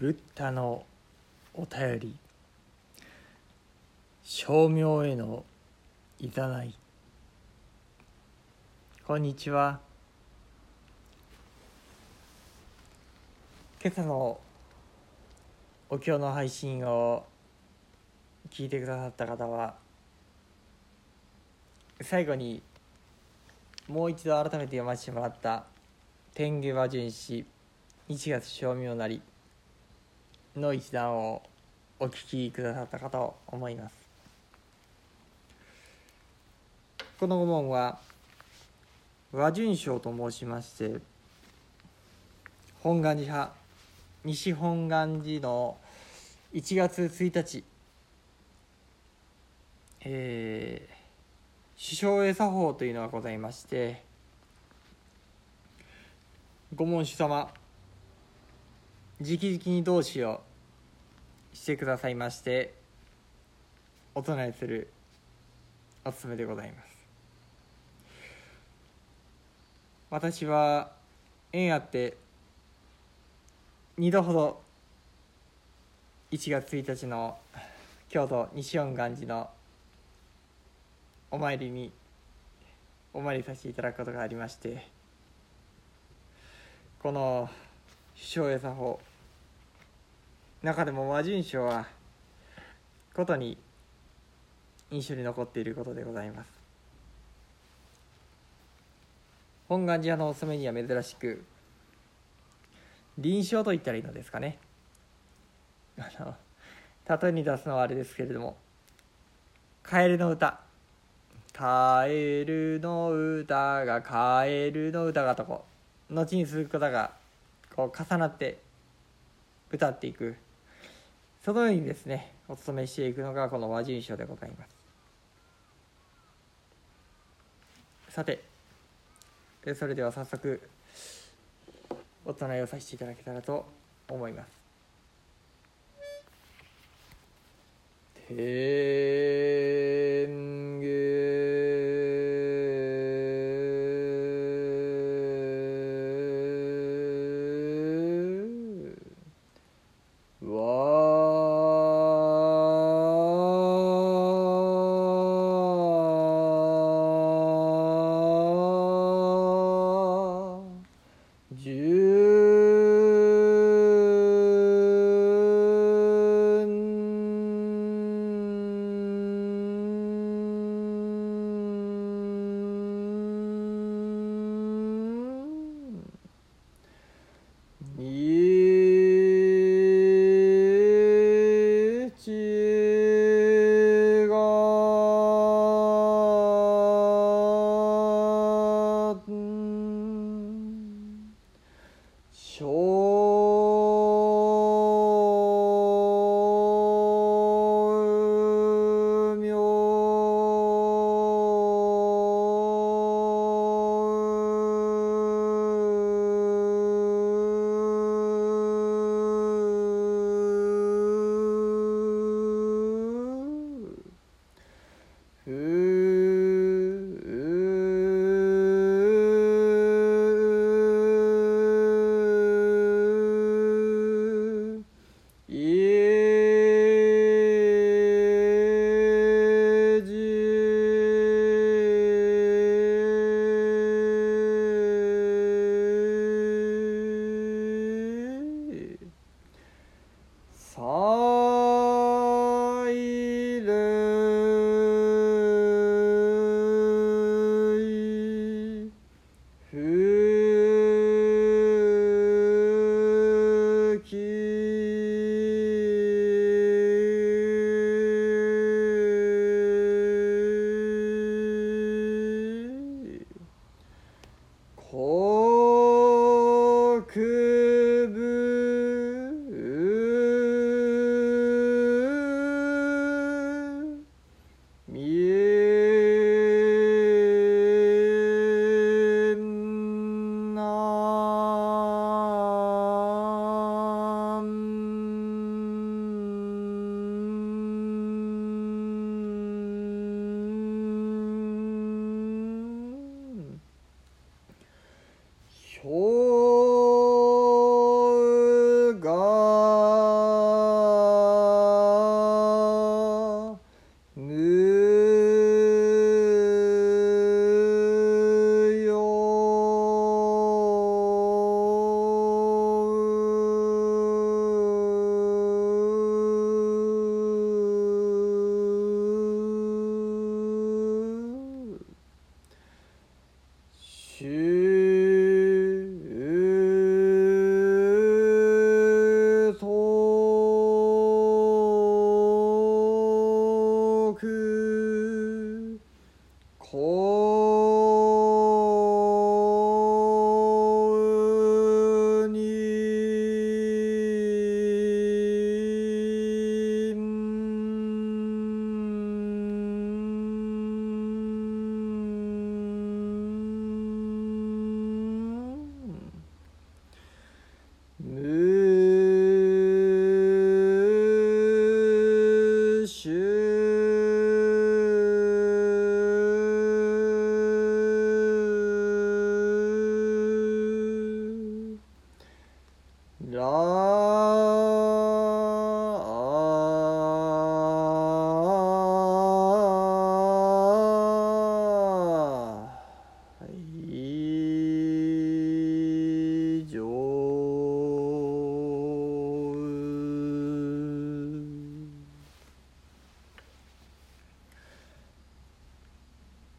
ブッダのお便り。称名へのいざない。こんにちは。今朝のお経の配信を聞いてくださった方は最後にもう一度改めて読ませてもらった天下和順子1月称名なり。の一段をお聞きくださったかと思います。この御門は和順章と申しまして本願寺派西本願寺の1月1日えー、首相へ作法というのがございまして御門主様直々に同志をしてくださいましてお唱えするおすすめでございます。私は縁あって2度ほど1月1日の京都西恩願寺のお参りにお参りさせていただくことがありましてこの首相へ作法中でも和順章はことに印象に残っていることでございます。本願寺のお染めには珍しく臨床と言ったらいいのですかね。あの例えに出すのはあれですけれども「カエルの歌」「カエルの歌がカエルの歌が」とこ後に続く歌がこう重なって歌っていく。そのようにですねお務めしていくのがこの和人書でございます。さてそれでは早速お唱えをさせていただけたらと思います。天ラ khổ.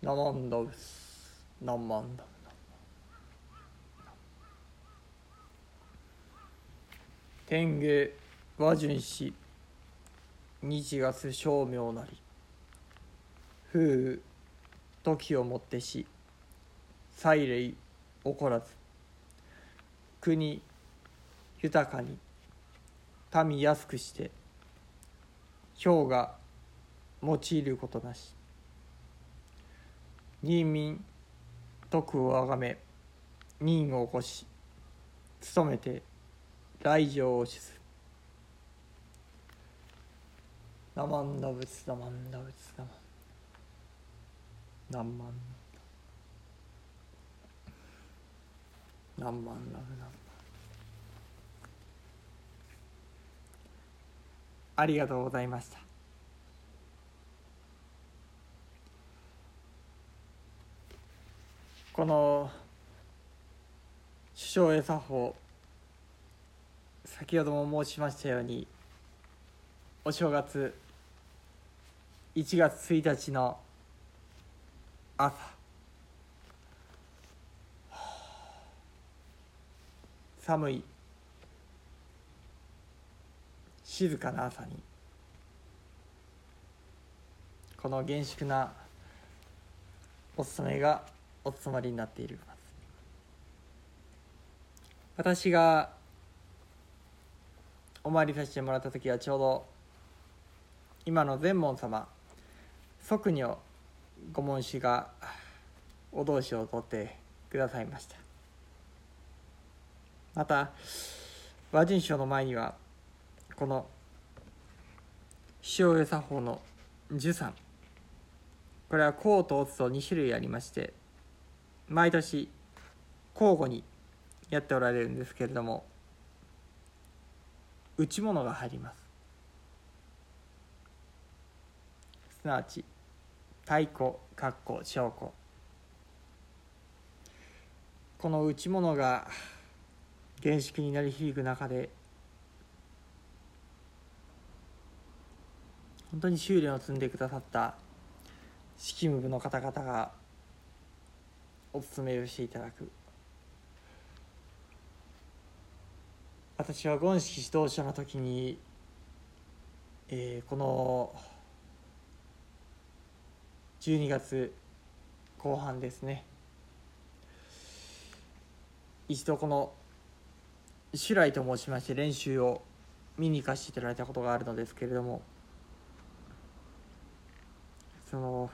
ナマンダウスナマンダ天下和順氏日月照明なり風雨時をもってし祭礼起こらず国豊かに民安くして氷が用いることなし人民徳をあがめ任を起こし努めて来場をしすナマンダブツナマンダブツナマンナマンナマンナブナマンありがとうございましたこの首相へ作法先ほども申しましたようにお正月1月1日の朝。寒い静かな朝にこの厳粛なお勤めがお務まりになっている私がお参りさせてもらった時はちょうど今の善門様即女ご門師がお通しを取ってくださいました。また和人賞の前にはこの塩江作法の寿さん。これは甲と乙と2種類ありまして毎年交互にやっておられるんですけれども内物が入ります。すなわち太鼓括弧証拠この内物が厳粛になり響く中で本当に修練を積んでくださった式務部の方々がお勤めをしていただく。私はゴン式指導者の時に、えー、この12月後半ですね。一度この修来と申しまして練習を見に行かせていただいたことがあるのですけれどもその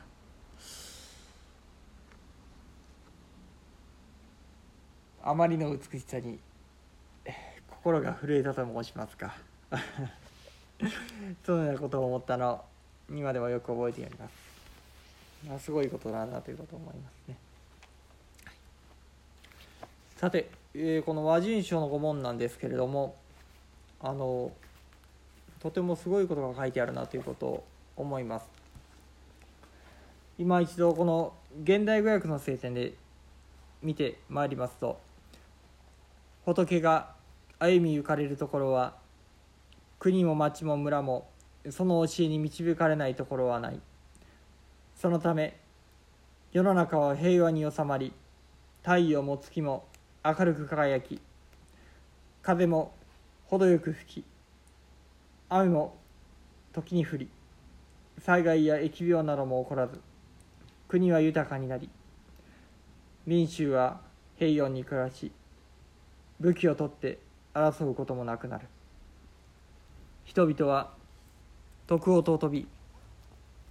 あまりの美しさに心が震えたと申しますか。そのようなことを思ったの今ではよく覚えております、まあ、すごいことだなということを思いますね、さて、えー、この和人賞の御門なんですけれどもあのとてもすごいことが書いてあるなということを思います。今一度この現代語訳の聖典で見てまいりますと仏が歩みゆかれるところは国も町も村もその教えに導かれないところはない。そのため世の中は平和に収まり太陽も月も明るく輝き風も程よく吹き雨も時に降り災害や疫病なども起こらず国は豊かになり民衆は平穏に暮らし武器を取って争うこともなくなる。人々は徳を尊び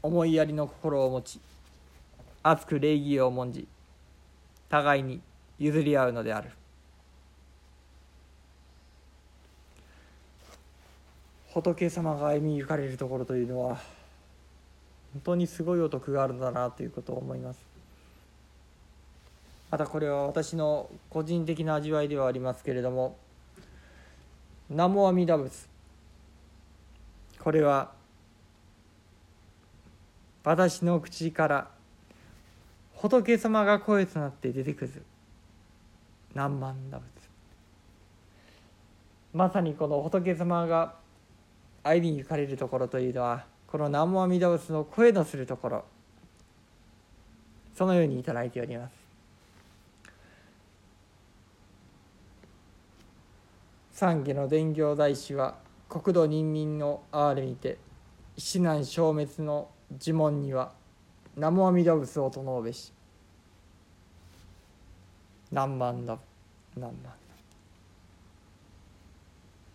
思いやりの心を持ち熱く礼儀を重んじ互いに譲り合うのである。仏様が歩みゆかれるところというのは本当にすごいお得があるんだなということを思います。またこれは私の個人的な味わいではありますけれども南無阿弥陀仏これは私の口から仏様が声となって出てくる南蛮陀仏まさにこの仏様が会いに行かれるところというのはこの南無阿弥陀仏の声のするところそのように頂いております。三家の伝行大師は国土人民の哀れにて死難消滅の呪文には南無阿弥陀仏を唱うべし。南蛮だ。何蛮